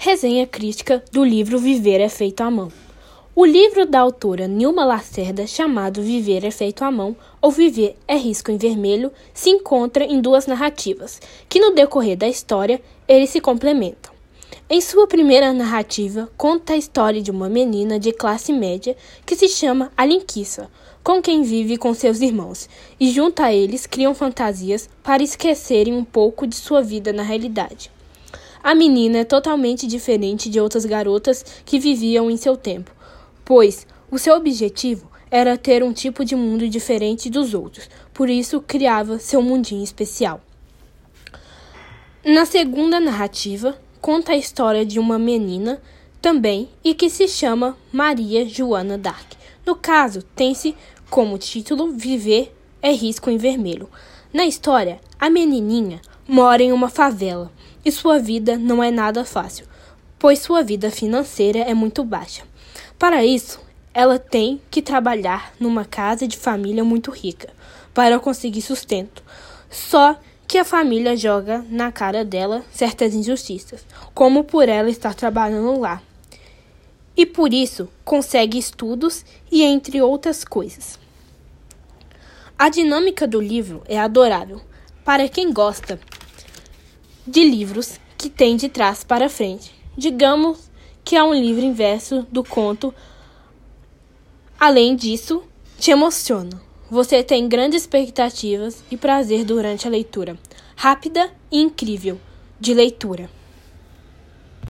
Resenha crítica do livro Viver é Feito à Mão. O livro da autora Nilma Lacerda, chamado Viver é Feito à Mão ou Viver é Risco em Vermelho, se encontra em duas narrativas, que no decorrer da história eles se complementam. Em sua primeira narrativa, conta a história de uma menina de classe média que se chama Alinquissa, com quem vive com seus irmãos, e junto a eles criam fantasias para esquecerem um pouco de sua vida na realidade. A menina é totalmente diferente de outras garotas que viviam em seu tempo, pois o seu objetivo era ter um tipo de mundo diferente dos outros, por isso criava seu mundinho especial. Na segunda narrativa, conta a história de uma menina também e que se chama Maria Joana Dark. No caso, tem-se como título Viver é Risco em Vermelho. Na história, a menininha mora em uma favela e sua vida não é nada fácil, pois sua vida financeira é muito baixa. Para isso, ela tem que trabalhar numa casa de família muito rica para conseguir sustento. Só que a família joga na cara dela certas injustiças, como por ela estar trabalhando lá. E por isso consegue estudos e entre outras coisas. A dinâmica do livro é adorável para quem gosta de livros que tem de trás para frente. Digamos que é um livro inverso do conto. Além disso, te emociona. Você tem grandes expectativas e prazer durante a leitura. Rápida e incrível de leitura.